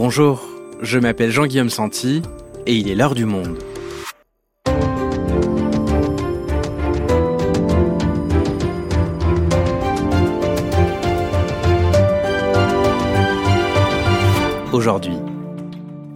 Bonjour, je m'appelle Jean-Guillaume Santi et il est l'heure du monde. Aujourd'hui,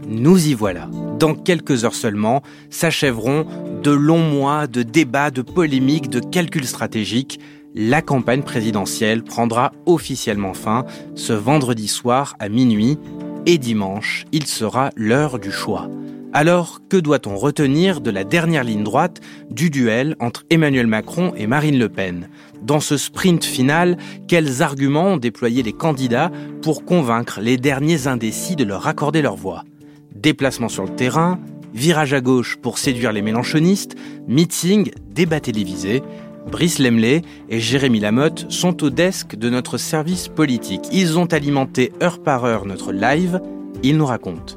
nous y voilà. Dans quelques heures seulement, s'achèveront de longs mois de débats, de polémiques, de calculs stratégiques la campagne présidentielle prendra officiellement fin ce vendredi soir à minuit et dimanche, il sera l'heure du choix. Alors, que doit-on retenir de la dernière ligne droite du duel entre Emmanuel Macron et Marine Le Pen? Dans ce sprint final, quels arguments ont déployé les candidats pour convaincre les derniers indécis de leur accorder leur voix? Déplacement sur le terrain, virage à gauche pour séduire les mélanchonistes, meeting, débat télévisé, Brice Lemley et Jérémy Lamotte sont au desk de notre service politique. Ils ont alimenté heure par heure notre live. Ils nous racontent.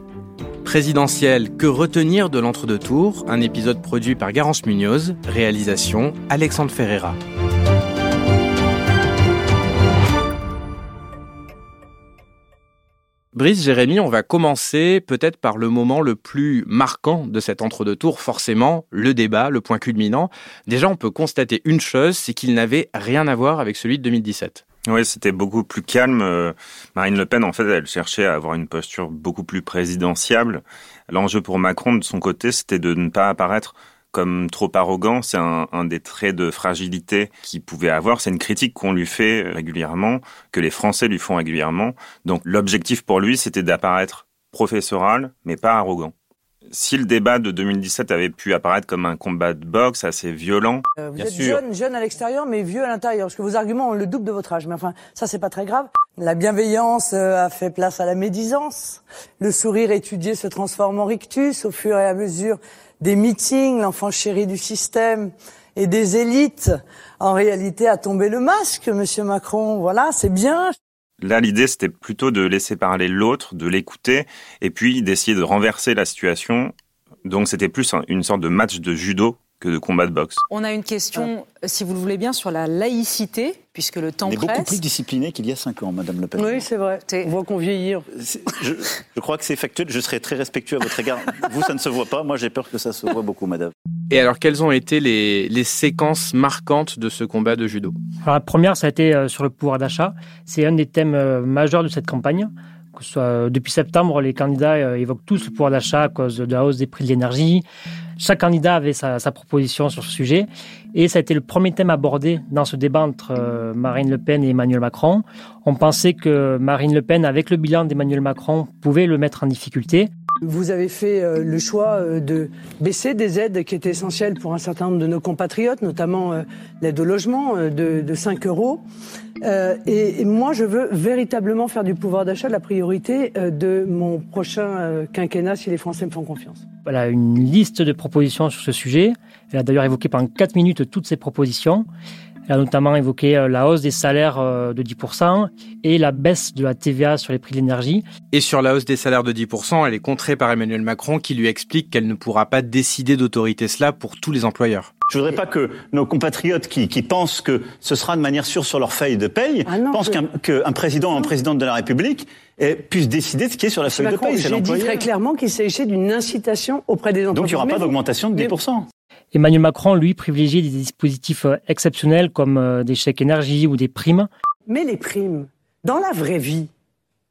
Présidentiel, que retenir de l'entre-deux tours Un épisode produit par Garance Munoz, réalisation Alexandre Ferreira. Brice, Jérémy, on va commencer peut-être par le moment le plus marquant de cet entre-deux tours, forcément, le débat, le point culminant. Déjà, on peut constater une chose, c'est qu'il n'avait rien à voir avec celui de 2017. Oui, c'était beaucoup plus calme. Marine Le Pen, en fait, elle cherchait à avoir une posture beaucoup plus présidentiable. L'enjeu pour Macron, de son côté, c'était de ne pas apparaître comme trop arrogant. C'est un, des traits de fragilité qu'il pouvait avoir. C'est une critique qu'on lui fait régulièrement, que les Français lui font régulièrement. Donc l'objectif pour lui, c'était d'apparaître professoral, mais pas arrogant si le débat de 2017 avait pu apparaître comme un combat de boxe assez violent. Euh, vous êtes jeune, jeune à l'extérieur, mais vieux à l'intérieur, parce que vos arguments ont le double de votre âge. Mais enfin, ça c'est pas très grave. La bienveillance euh, a fait place à la médisance. Le sourire étudié se transforme en rictus au fur et à mesure des meetings. L'enfant chéri du système et des élites, en réalité, a tombé le masque, Monsieur Macron. Voilà, c'est bien. Là, l'idée, c'était plutôt de laisser parler l'autre, de l'écouter, et puis d'essayer de renverser la situation. Donc, c'était plus une sorte de match de judo que de combat de boxe. On a une question, ah. si vous le voulez bien, sur la laïcité, puisque le temps On est presse. beaucoup plus discipliné qu'il y a cinq ans, Madame Le Pen. Oui, c'est vrai. On voit qu'on vieillit. Je, je, crois que c'est factuel. Je serai très respectueux à votre égard. vous, ça ne se voit pas. Moi, j'ai peur que ça se voit beaucoup, Madame. Et alors, quelles ont été les, les séquences marquantes de ce combat de judo? Alors, La première, ça a été euh, sur le pouvoir d'achat. C'est un des thèmes euh, majeurs de cette campagne. Que ce soit, euh, depuis septembre, les candidats évoquent tous le pouvoir d'achat à cause de la hausse des prix de l'énergie, chaque candidat avait sa, proposition sur ce sujet et ça a été le premier thème abordé dans ce débat entre euh, Marine Le Pen et Emmanuel Macron. On pensait que Marine Le Pen, avec le bilan d'Emmanuel Macron, pouvait le mettre en difficulté. Vous avez fait euh, le choix euh, de baisser des aides qui étaient essentielles pour un certain nombre de nos compatriotes, notamment l'aide au logement de, de 5 euros. Et, moi, je veux véritablement faire du pouvoir d'achat la priorité de mon prochain quinquennat si les Français me font confiance. Voilà une liste de propositions sur ce sujet. Elle a d'ailleurs évoqué pendant 4 minutes toutes ces propositions. Elle a notamment évoqué euh, la hausse des salaires euh, de 10% et la baisse de la TVA sur les prix de l'énergie. Et sur la hausse des salaires de 10%, elle est contrée par Emmanuel Macron qui lui explique qu'elle ne pourra pas décider d'autorité cela pour tous les employeurs. Je voudrais pas que nos compatriotes qui, qui, pensent que ce sera de manière sûre sur leur feuille de paye ah pensent qu'un président ou un présidente de la République eh, puisse décider de ce qui est sur la feuille de paye. J'ai dit très clairement qu'il s'agissait d'une incitation auprès des employeurs. Donc il n'y aura pas d'augmentation de 10%. Emmanuel Macron, lui, privilégie des dispositifs euh, exceptionnels comme euh, des chèques énergie ou des primes. Mais les primes, dans la vraie vie,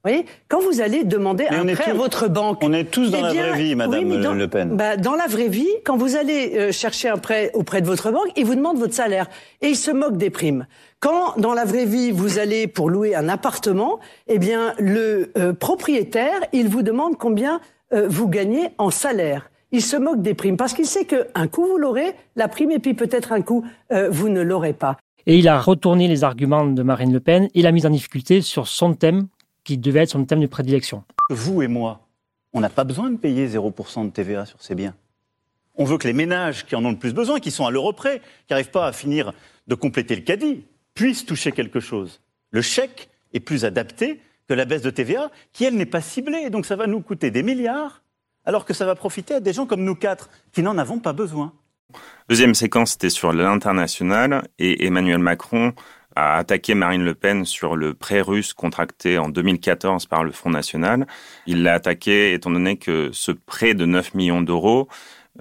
vous voyez, quand vous allez demander un prêt à votre banque. On est tous dans eh la vraie vie, Madame Le Pen. Bah, dans la vraie vie, quand vous allez euh, chercher un prêt auprès de votre banque, ils vous demandent votre salaire et ils se moquent des primes. Quand dans la vraie vie vous allez pour louer un appartement, eh bien le propriétaire, il vous demande combien vous gagnez en salaire il se moque des primes parce qu'il sait qu'un coup vous l'aurez, la prime, et puis peut-être un coup euh, vous ne l'aurez pas. Et il a retourné les arguments de Marine Le Pen et l'a mis en difficulté sur son thème qui devait être son thème de prédilection. Vous et moi, on n'a pas besoin de payer 0% de TVA sur ces biens. On veut que les ménages qui en ont le plus besoin, qui sont à l'euro près, qui n'arrivent pas à finir de compléter le caddie, puissent toucher quelque chose. Le chèque est plus adapté que la baisse de TVA, qui, elle, n'est pas ciblée. Donc ça va nous coûter des milliards alors que ça va profiter à des gens comme nous quatre qui n'en avons pas besoin. Deuxième séquence, c'était sur l'international et Emmanuel Macron a attaqué Marine Le Pen sur le prêt russe contracté en 2014 par le Front National. Il l'a attaqué étant donné que ce prêt de 9 millions d'euros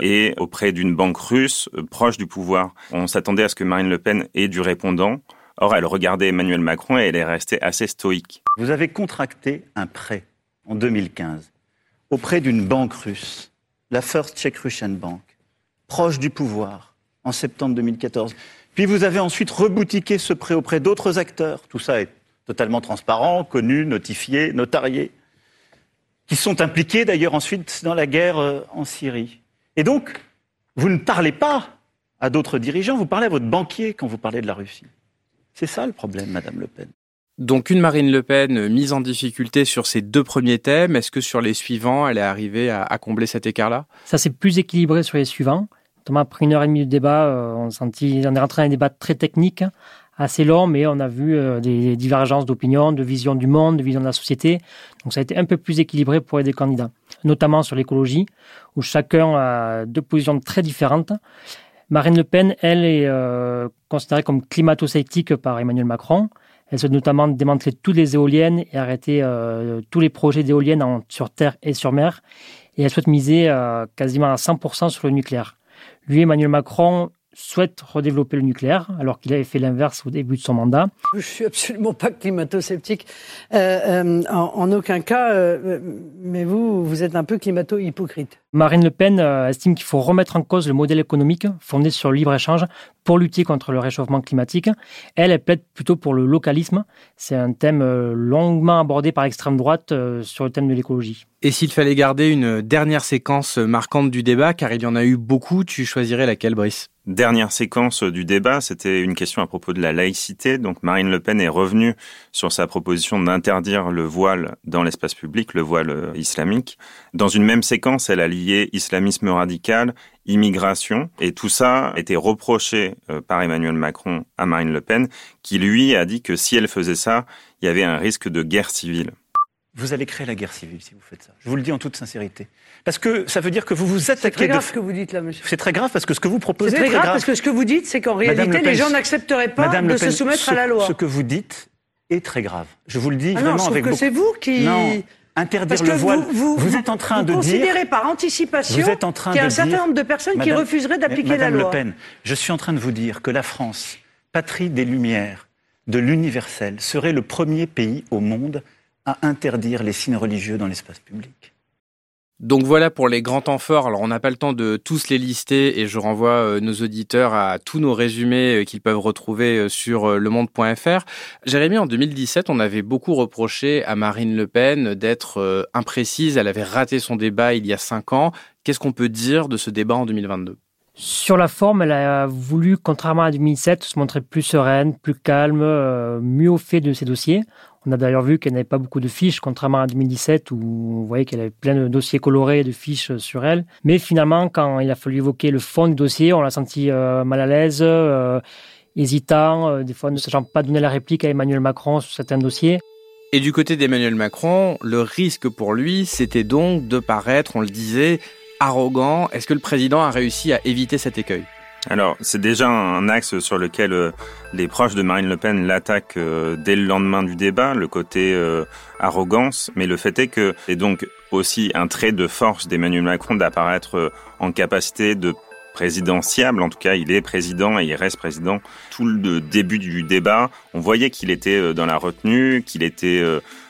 est auprès d'une banque russe euh, proche du pouvoir. On s'attendait à ce que Marine Le Pen ait du répondant. Or, elle regardait Emmanuel Macron et elle est restée assez stoïque. Vous avez contracté un prêt en 2015 auprès d'une banque russe, la First Czech Russian Bank, proche du pouvoir, en septembre 2014. Puis vous avez ensuite reboutiqué ce prêt auprès d'autres acteurs. Tout ça est totalement transparent, connu, notifié, notarié, qui sont impliqués d'ailleurs ensuite dans la guerre euh, en Syrie. Et donc, vous ne parlez pas à d'autres dirigeants, vous parlez à votre banquier quand vous parlez de la Russie. C'est ça le problème, Madame Le Pen. Donc une Marine Le Pen mise en difficulté sur ces deux premiers thèmes, est-ce que sur les suivants, elle est arrivée à, combler cet écart-là? Ça s'est plus équilibré sur les suivants. Notamment après une heure et demie de débat, euh, on, on est rentré dans un débat très technique, assez long, mais on a vu euh, des divergences d'opinion, de vision du monde, de vision de la société. Donc ça a été un peu plus équilibré pour les deux candidats, notamment sur l'écologie, où chacun a deux positions très différentes. Marine Le Pen, elle, est euh, considérée comme climato-sceptique par Emmanuel Macron. Elle souhaite notamment démanteler toutes les éoliennes et arrêter euh, tous les projets d'éoliennes sur terre et sur mer. Et elle souhaite miser euh, quasiment à 100% sur le nucléaire. Lui, Emmanuel Macron, souhaite redévelopper le nucléaire, alors qu'il avait fait l'inverse au début de son mandat. Je suis absolument pas climato-sceptique, euh, euh, en, aucun cas, euh, mais vous, vous êtes un peu climato-hypocrite. Marine Le Pen estime qu'il faut remettre en cause le modèle économique fondé sur le libre-échange pour lutter contre le réchauffement climatique. Elle, elle plaide plutôt pour le localisme. C'est un thème longuement abordé par l'extrême droite sur le thème de l'écologie. Et s'il fallait garder une dernière séquence marquante du débat, car il y en a eu beaucoup, tu choisirais laquelle, Brice? Dernière séquence du débat, c'était une question à propos de la laïcité. Donc Marine Le Pen est revenue sur sa proposition d'interdire le voile dans l'espace public, le voile islamique. Dans une même séquence, elle a lié islamisme radical, immigration, et tout ça a été reproché euh, par Emmanuel Macron à Marine Le Pen, qui lui a dit que si elle faisait ça, il y avait un risque de guerre civile vous allez créer la guerre civile si vous faites ça. Je vous le dis en toute sincérité. Parce que ça veut dire que vous vous attaquez. C'est très grave ce que vous dites là, monsieur. C'est très grave parce que ce que vous proposez. C'est très, grave, parce que ce que vous dites, c'est qu'en réalité, les gens n'accepteraient pas de se soumettre à la loi. Ce que vous dites est très grave. Je vous le dis ah vraiment non, avec que c'est vous qui. Non. Interdire parce le voile. Vous, vous, êtes en train de dire. par anticipation vous qu'il y a un certain nombre de personnes qui refuseraient d'appliquer la loi. Le Pen, je suis en train de vous dire que la France, patrie des Lumières, de l'universel, serait le premier pays au monde à interdire les signes religieux dans l'espace public. Donc voilà pour les grands temps forts. Alors on n'a pas le temps de tous les lister et je renvoie euh, nos auditeurs à tous nos résumés euh, qu'ils peuvent retrouver euh, sur lemonde.fr. Jérémy, en 2017, on avait beaucoup reproché à Marine Le Pen d'être imprécise. Elle avait raté son débat il y a cinq ans. Qu'est-ce qu'on peut dire de ce débat en 2022 sur la forme, elle a voulu, contrairement à 2007, se montrer plus sereine, plus calme, mieux au fait de ses dossiers. On a d'ailleurs vu qu'elle n'avait pas beaucoup de fiches, contrairement à 2017 où vous voyez qu'elle avait plein de dossiers colorés, de fiches sur elle. Mais finalement, quand il a fallu évoquer le fond du dossier, on l'a senti euh, mal à l'aise, euh, hésitant, euh, des fois ne sachant pas donner la réplique à Emmanuel Macron sur certains dossiers. Et du côté d'Emmanuel Macron, le risque pour lui, c'était donc de paraître, on le disait, arrogant. Est-ce que le président a réussi à éviter cet écueil? Alors, c'est déjà un axe sur lequel euh, les proches de Marine Le Pen l'attaquent euh, dès le lendemain du débat, le côté euh, arrogance. Mais le fait est que c'est donc aussi un trait de force d'Emmanuel Macron d'apparaître en capacité de présidentiable. En tout cas, il est président et il reste président. Tout le début du débat, on voyait qu'il était dans la retenue, qu'il était,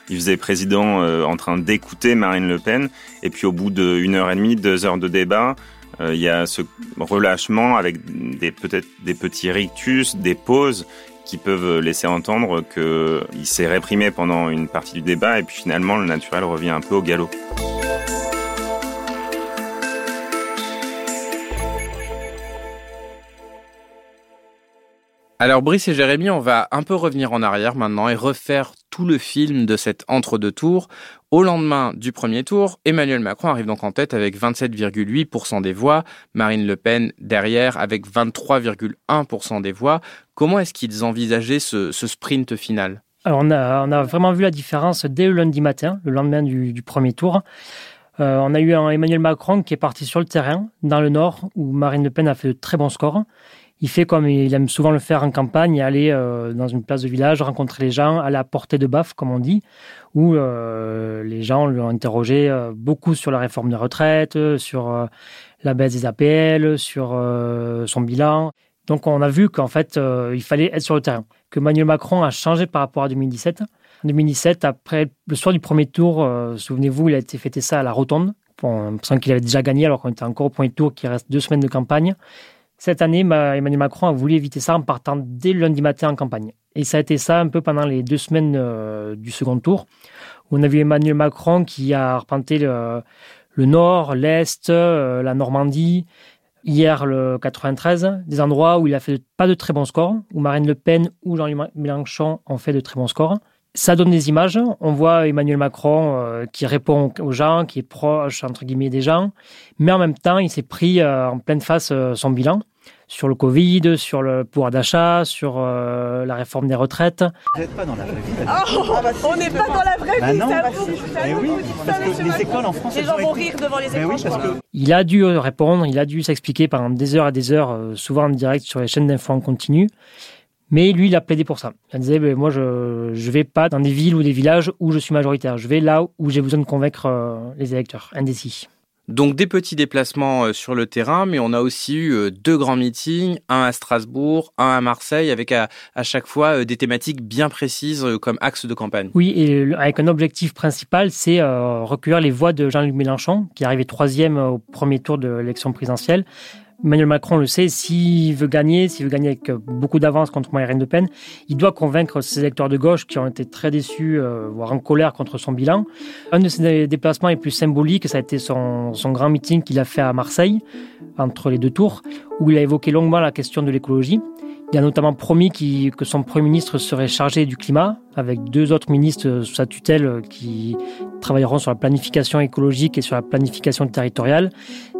il faisait président en train d'écouter Marine Le Pen. Et puis au bout d'une heure et demie, deux heures de débat, euh, il y a ce relâchement avec peut-être des petits rictus, des pauses qui peuvent laisser entendre qu'il s'est réprimé pendant une partie du débat et puis finalement le naturel revient un peu au galop. Alors Brice et Jérémy, on va un peu revenir en arrière maintenant et refaire tout le film de cet entre-deux tours. Au lendemain du premier tour, Emmanuel Macron arrive donc en tête avec 27,8% des voix, Marine Le Pen derrière avec 23,1% des voix. Comment est-ce qu'ils envisageaient ce, sprint final? Alors on a, vraiment vu la différence dès le lundi matin, le lendemain du, premier tour. Euh, on a eu un Emmanuel Macron qui est parti sur le terrain, dans le nord, où Marine Le Pen a fait de très bons scores. Il fait comme il aime souvent le faire en campagne, aller euh, dans une place de village, rencontrer les gens à la portée de baffe, comme on dit, où euh, les gens l'ont interrogé euh, beaucoup sur la réforme des retraites, sur la baisse des APL, sur son bilan. Donc on a vu qu'en fait, il fallait être sur le terrain, que Emmanuel Macron a changé par rapport à 2017. En 2017, après le soir du premier tour, souvenez-vous, il a été fêté ça à la Rotonde, pensant qu'il avait déjà gagné alors qu'on était encore au premier tour, qu'il reste deux semaines de campagne. Cette année, Emmanuel Macron a voulu éviter ça en partant dès lundi matin en campagne. Et ça a été ça un peu pendant les deux semaines euh, du second tour, on a vu Emmanuel Macron qui a arpenté le, nord, l'est, euh, la Normandie, hier le 93, des endroits où il a fait pas de très bons scores, où Marine Le Pen ou Jean-Luc Mélenchon ont fait de très bons scores. Ça donne des images. On voit Emmanuel Macron euh, qui répond aux gens, qui est proche, entre guillemets, des gens. Mais en même temps, il s'est pris euh, en pleine face euh, son bilan sur le Covid, sur le pouvoir d'achat, sur la réforme des retraites. Vous n'êtes pas dans la vraie vie. Oh, bah, on n'est pas dans la vraie bah vie, non, Mais oui, parce que les écoles en France... Les gens vont rire devant les écrans, oui, parce que... Il a dû répondre, il a dû s'expliquer pendant des heures et des heures, souvent en direct sur les chaînes d'infos en continu. Mais lui, il a plaidé pour ça. Il disait, ben, moi, je ne vais pas dans des villes ou des villages où je suis majoritaire. Je vais là où j'ai besoin de convaincre euh, les électeurs indécis. Donc des petits déplacements euh, sur le terrain, mais on a aussi eu euh, deux grands meetings, un à Strasbourg, un à Marseille, avec à, chaque fois des thématiques bien précises comme axe de campagne. Oui, et avec un objectif principal, c'est recueillir les voix de Jean-Luc Mélenchon, qui est arrivé troisième au premier tour de l'élection présidentielle, Emmanuel Macron le sait, s'il veut gagner, s'il veut gagner avec beaucoup d'avance contre Marine Le Pen, il doit convaincre ses électeurs de gauche qui ont été très déçus, euh, voire en colère contre son bilan. Un de ses déplacements les plus symboliques, ça a été son, son grand meeting qu'il a fait à Marseille, entre les deux tours, où il a évoqué longuement la question de l'écologie. Il a notamment promis que son Premier ministre serait chargé du climat, avec deux autres ministres sous sa tutelle qui travailleront sur la planification écologique et sur la planification territoriale.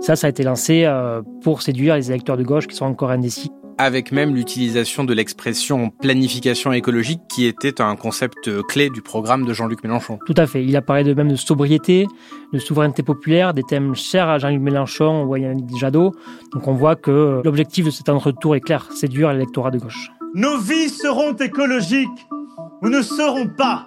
Ça, ça a été lancé euh, pour séduire les électeurs de gauche qui sont encore indécis avec même l'utilisation de l'expression planification écologique qui était un concept clé du programme de Jean-Luc Mélenchon. Tout à fait. Il apparaît de même de sobriété, de souveraineté populaire, des thèmes chers à Jean-Luc Mélenchon ou à Yannick Jadot. Donc on voit que l'objectif de cet entre-tour est clair, séduire l'électorat de gauche. Nos vies seront écologiques ou ne seront pas.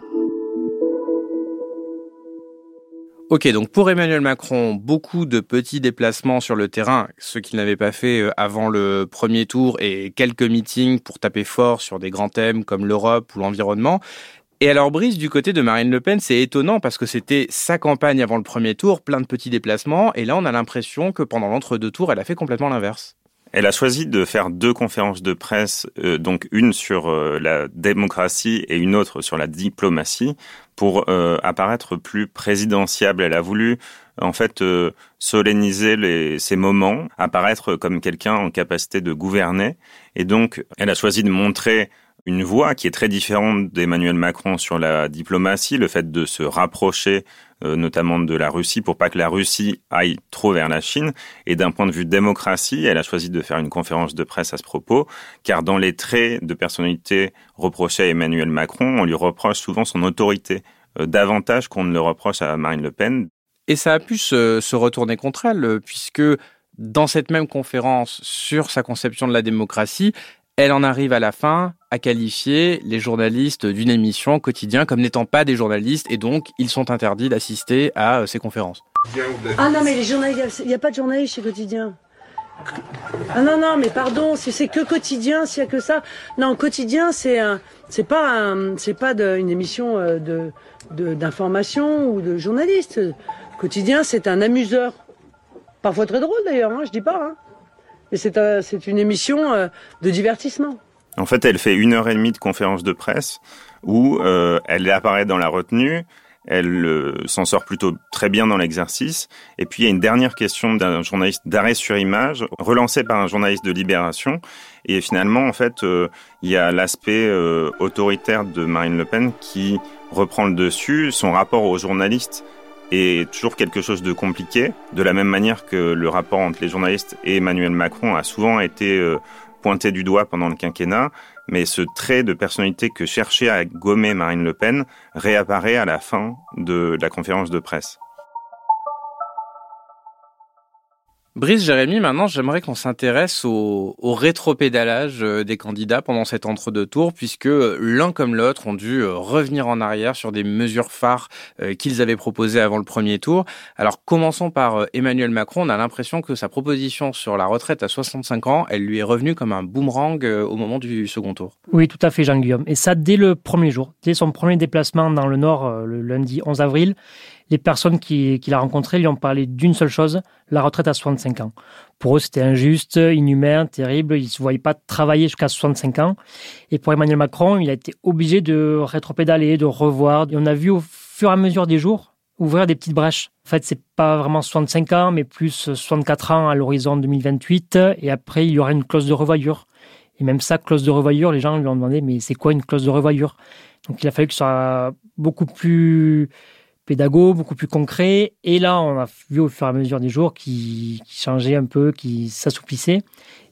Ok, donc pour Emmanuel Macron, beaucoup de petits déplacements sur le terrain, ce qu'il n'avait pas fait euh, avant le premier tour, et quelques meetings pour taper fort sur des grands thèmes comme l'Europe ou l'environnement. Et alors, Brice, du côté de Marine Le Pen, c'est étonnant parce que c'était sa campagne avant le premier tour, plein de petits déplacements, et là, on a l'impression que pendant l'entre-deux tours, elle a fait complètement l'inverse. Elle a choisi de faire deux conférences de presse, euh, donc une sur euh, la démocratie et une autre sur la diplomatie, pour euh, apparaître plus présidentiable. Elle a voulu en fait solenniser les, ces moments, apparaître comme quelqu'un en capacité de gouverner, et donc elle a choisi de montrer une voix qui est très différente d'Emmanuel Macron sur la diplomatie, le fait de se rapprocher euh, notamment de la Russie, pour pas que la Russie aille trop vers la Chine. Et d'un point de vue démocratie, elle a choisi de faire une conférence de presse à ce propos, car dans les traits de personnalité reprochés à Emmanuel Macron, on lui reproche souvent son autorité, euh, davantage qu'on ne le reproche à Marine Le Pen. Et ça a pu se, se retourner contre elle, puisque dans cette même conférence sur sa conception de la démocratie, elle en arrive à la fin à qualifier les journalistes d'une émission quotidien comme n'étant pas des journalistes et donc ils sont interdits d'assister à euh, ces conférences. Ah non mais les journalistes, il n'y a pas de journalistes chez Quotidien. Ah non non mais pardon, si c'est que quotidien, s'il y a que ça. Non, quotidien c'est un, c'est pas un, c'est pas une émission euh, de, d'information ou de journaliste. Quotidien c'est un amuseur, parfois très drôle d'ailleurs, hein, je dis pas. Hein. Et c'est une émission euh, de divertissement. En fait, elle fait une heure et demie de conférence de presse où euh, elle apparaît dans la retenue, elle euh, s'en sort plutôt très bien dans l'exercice. Et puis il y a une dernière question d'un journaliste d'arrêt sur image, relancée par un journaliste de Libération. Et finalement, en fait, il y a l'aspect autoritaire de Marine Le Pen qui reprend le dessus, son rapport aux journalistes est toujours quelque chose de compliqué, de la même manière que le rapport entre les journalistes et Emmanuel Macron a souvent été euh, pointé du doigt pendant le quinquennat, mais ce trait de personnalité que cherchait à gommer Marine Le Pen réapparaît à la fin de la conférence de presse. Brice Jérémy, maintenant, j'aimerais qu'on s'intéresse au, au rétropédalage euh, des candidats pendant cet entre-deux tours, puisque euh, l'un comme l'autre ont dû euh, revenir en arrière sur des mesures phares qu'ils avaient proposées avant le premier tour. Alors, commençons par Emmanuel Macron. On a l'impression que sa proposition sur la retraite à 65 ans, elle lui est revenue comme un boomerang au moment du second tour. Oui, tout à fait, Jean-Guillaume. Et ça, dès le premier jour, dès son premier déplacement dans le Nord, le lundi 11 avril les personnes qu'il qui a rencontrées lui ont parlé d'une seule chose, la retraite à 65 ans. Pour eux, c'était injuste, inhumain, terrible. Ils ne se voyaient pas travailler jusqu'à 65 ans. Et pour Emmanuel Macron, il a été obligé de rétropédaler, de revoir. Et on a vu au fur et à mesure des jours ouvrir des petites brèches. En fait, c'est pas vraiment 65 ans, mais plus 64 ans à l'horizon 2028. Et après, il y aura une clause de revoyure. Et même ça, clause de revoyure, les gens lui ont demandé, mais c'est quoi une clause de revoyure? Donc il a fallu que ce soit beaucoup plus pédago, beaucoup plus concret. Et là, on a vu au fur et à mesure des jours qu'il changeait un peu, qu'il s'assouplissait.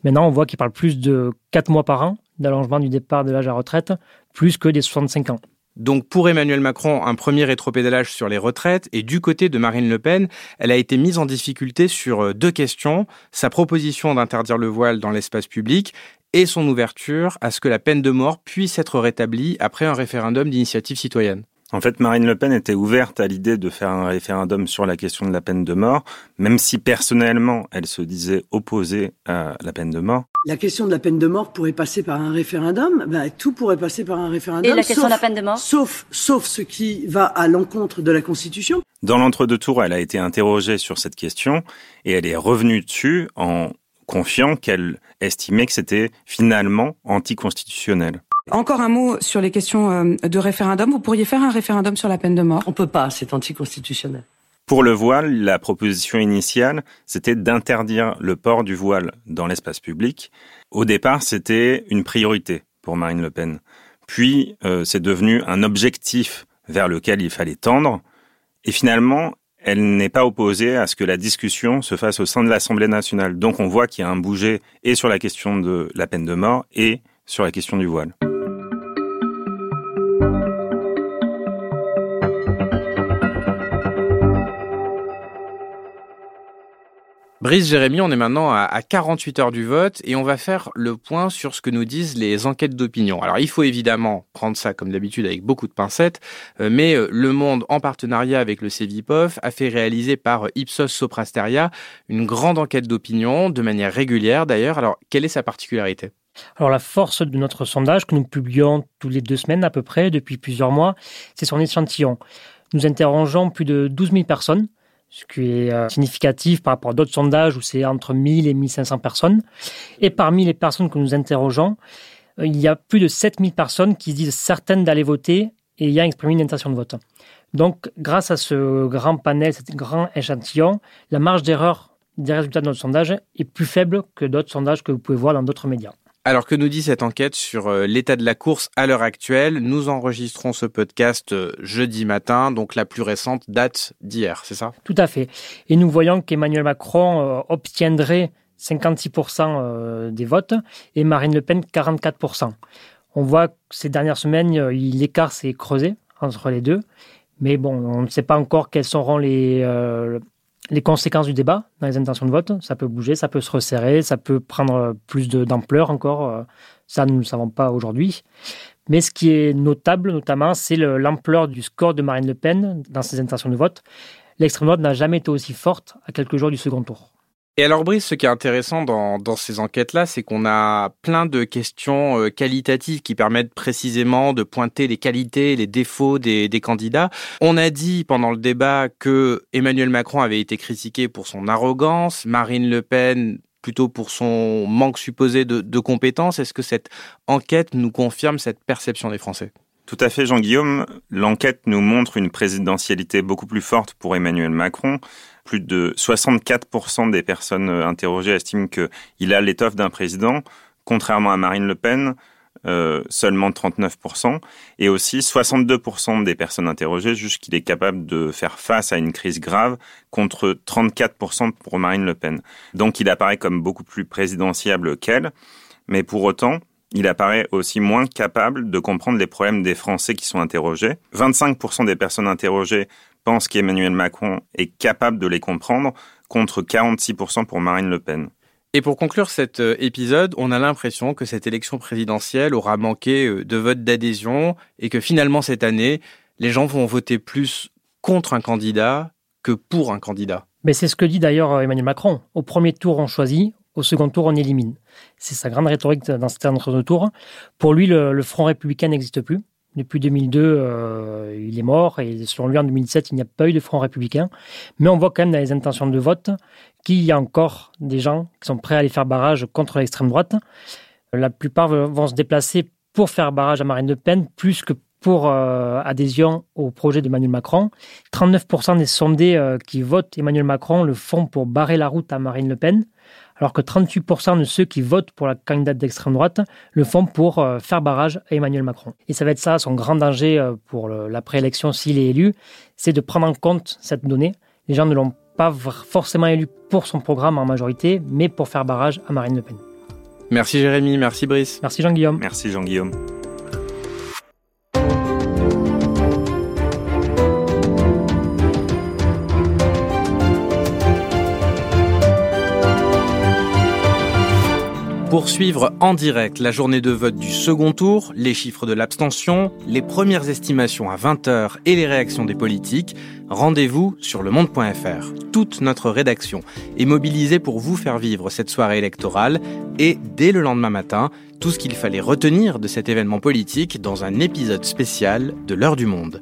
Maintenant, on voit qu'il parle plus de 4 mois par an d'allongement du départ de l'âge à retraite, plus que des 65 ans. Donc pour Emmanuel Macron, un premier rétropédalage sur les retraites et du côté de Marine Le Pen, elle a été mise en difficulté sur euh, deux questions, sa proposition d'interdire le voile dans l'espace public et son ouverture à ce que la peine de mort puisse être rétablie après un référendum d'initiative citoyenne. En fait, Marine Le Pen était ouverte à l'idée de faire un référendum sur la question de la peine de mort, même si personnellement, elle se disait opposée à la peine de mort. La question de la peine de mort pourrait passer par un référendum. Ben, tout pourrait passer par un référendum. Et la question de la peine de mort Sauf, sauf ce qui va à l'encontre de la Constitution. Dans l'entre-deux tours, elle a été interrogée sur cette question et elle est revenue dessus en confiant qu'elle estimait que c'était finalement anticonstitutionnel. Encore un mot sur les questions euh, de référendum. Vous pourriez faire un référendum sur la peine de mort? On peut pas, c'est anticonstitutionnel. Pour le voile, la proposition initiale, c'était d'interdire le port du voile dans l'espace public. Au départ, c'était une priorité pour Marine Le Pen. Puis, euh, c'est devenu un objectif vers lequel il fallait tendre. Et finalement, elle n'est pas opposée à ce que la discussion se fasse au sein de l'Assemblée nationale. Donc, on voit qu'il y a un bouger et sur la question de la peine de mort et sur la question du voile. Brice Jérémy, on est maintenant à 48 heures du vote et on va faire le point sur ce que nous disent les enquêtes d'opinion. Alors il faut évidemment prendre ça comme d'habitude avec beaucoup de pincettes, euh, mais euh, Le Monde, en partenariat avec le CEVIPOF, a fait réaliser par Ipsos Soprasteria une grande enquête d'opinion, de manière régulière d'ailleurs. Alors quelle est sa particularité? Alors la force de notre sondage que nous publions tous les deux semaines à peu près depuis plusieurs mois, c'est son échantillon. Nous interrogeons plus de 12 000 personnes ce qui est euh, significatif par rapport à d'autres sondages où c'est entre 1000 et 1500 personnes. Et parmi les personnes que nous interrogeons, euh, il y a plus de 7000 personnes qui disent certaines d'aller voter et ayant exprimé une intention de vote. Donc, grâce à ce grand panel, ce grand échantillon, la marge d'erreur des résultats de notre sondage est plus faible que d'autres sondages que vous pouvez voir dans d'autres médias. Alors que nous dit cette enquête sur euh, l'état de la course à l'heure actuelle? Nous enregistrons ce podcast euh, jeudi matin, donc la plus récente date d'hier, c'est ça? Tout à fait. Et nous voyons qu'Emmanuel Macron euh, obtiendrait 56% des votes et Marine Le Pen 44%. On voit que ces dernières semaines, l'écart s'est creusé entre les deux. Mais bon, on ne sait pas encore quels seront les, les conséquences du débat dans les intentions de vote. Ça peut bouger, ça peut se resserrer, ça peut prendre plus d'ampleur encore. Euh, ça, nous ne le savons pas aujourd'hui. Mais ce qui est notable, notamment, c'est l'ampleur du score de Marine Le Pen dans ses intentions de vote. L'extrême droite n'a jamais été aussi forte à quelques jours du second tour. Et alors Brice, ce qui est intéressant dans, ces enquêtes-là, c'est qu'on a plein de questions euh, qualitatives qui permettent précisément de pointer les qualités, les défauts des, des candidats. On a dit pendant le débat que Emmanuel Macron avait été critiqué pour son arrogance, Marine Le Pen plutôt pour son manque supposé de, de compétences. Est-ce que cette enquête nous confirme cette perception des Français? Tout à fait, Jean-Guillaume. L'enquête nous montre une présidentialité beaucoup plus forte pour Emmanuel Macron. Plus de 64% des personnes interrogées estiment qu'il a l'étoffe d'un président, contrairement à Marine Le Pen, euh, seulement 39%, et aussi 62% des personnes interrogées jugent qu'il est capable de faire face à une crise grave, contre 34% pour Marine Le Pen. Donc il apparaît comme beaucoup plus présidentiable qu'elle, mais pour autant, il apparaît aussi moins capable de comprendre les problèmes des Français qui sont interrogés. 25% des personnes interrogées pensent qu'Emmanuel Macron est capable de les comprendre, contre 46% pour Marine Le Pen. Et pour conclure cet euh, épisode, on a l'impression que cette élection présidentielle aura manqué euh, de vote d'adhésion et que finalement cette année, les gens vont voter plus contre un candidat que pour un candidat. Mais c'est ce que dit d'ailleurs euh, Emmanuel Macron. Au premier tour, on choisit, au second tour, on élimine. C'est sa grande rhétorique dans ce entre-deux tours. Pour lui, le, le Front républicain n'existe plus. Depuis 2002, euh, il est mort et selon lui, en 2017, il n'y a pas eu de Front républicain. Mais on voit quand même dans les intentions de vote qu'il y a encore des gens qui sont prêts à aller faire barrage contre l'extrême droite. La plupart vont se déplacer pour faire barrage à Marine Le Pen plus que pour euh, adhésion au projet d'Emmanuel Macron. 39% des sondés euh, qui votent Emmanuel Macron le font pour barrer la route à Marine Le Pen alors que 38% de ceux qui votent pour la candidate d'extrême droite le font pour euh, faire barrage à Emmanuel Macron. Et ça va être ça son grand danger euh, pour la préélection s'il est élu, c'est de prendre en compte cette donnée. Les gens ne l'ont pas forcément élu pour son programme en majorité, mais pour faire barrage à Marine Le Pen. Merci Jérémy, merci Brice. Merci Jean-Guillaume. Merci Jean-Guillaume. Pour suivre en direct la journée de vote du second tour, les chiffres de l'abstention, les premières estimations à 20h et les réactions des politiques, rendez-vous sur lemonde.fr. Toute notre rédaction est mobilisée pour vous faire vivre cette soirée électorale et dès le lendemain matin, tout ce qu'il fallait retenir de cet événement politique dans un épisode spécial de l'heure du monde.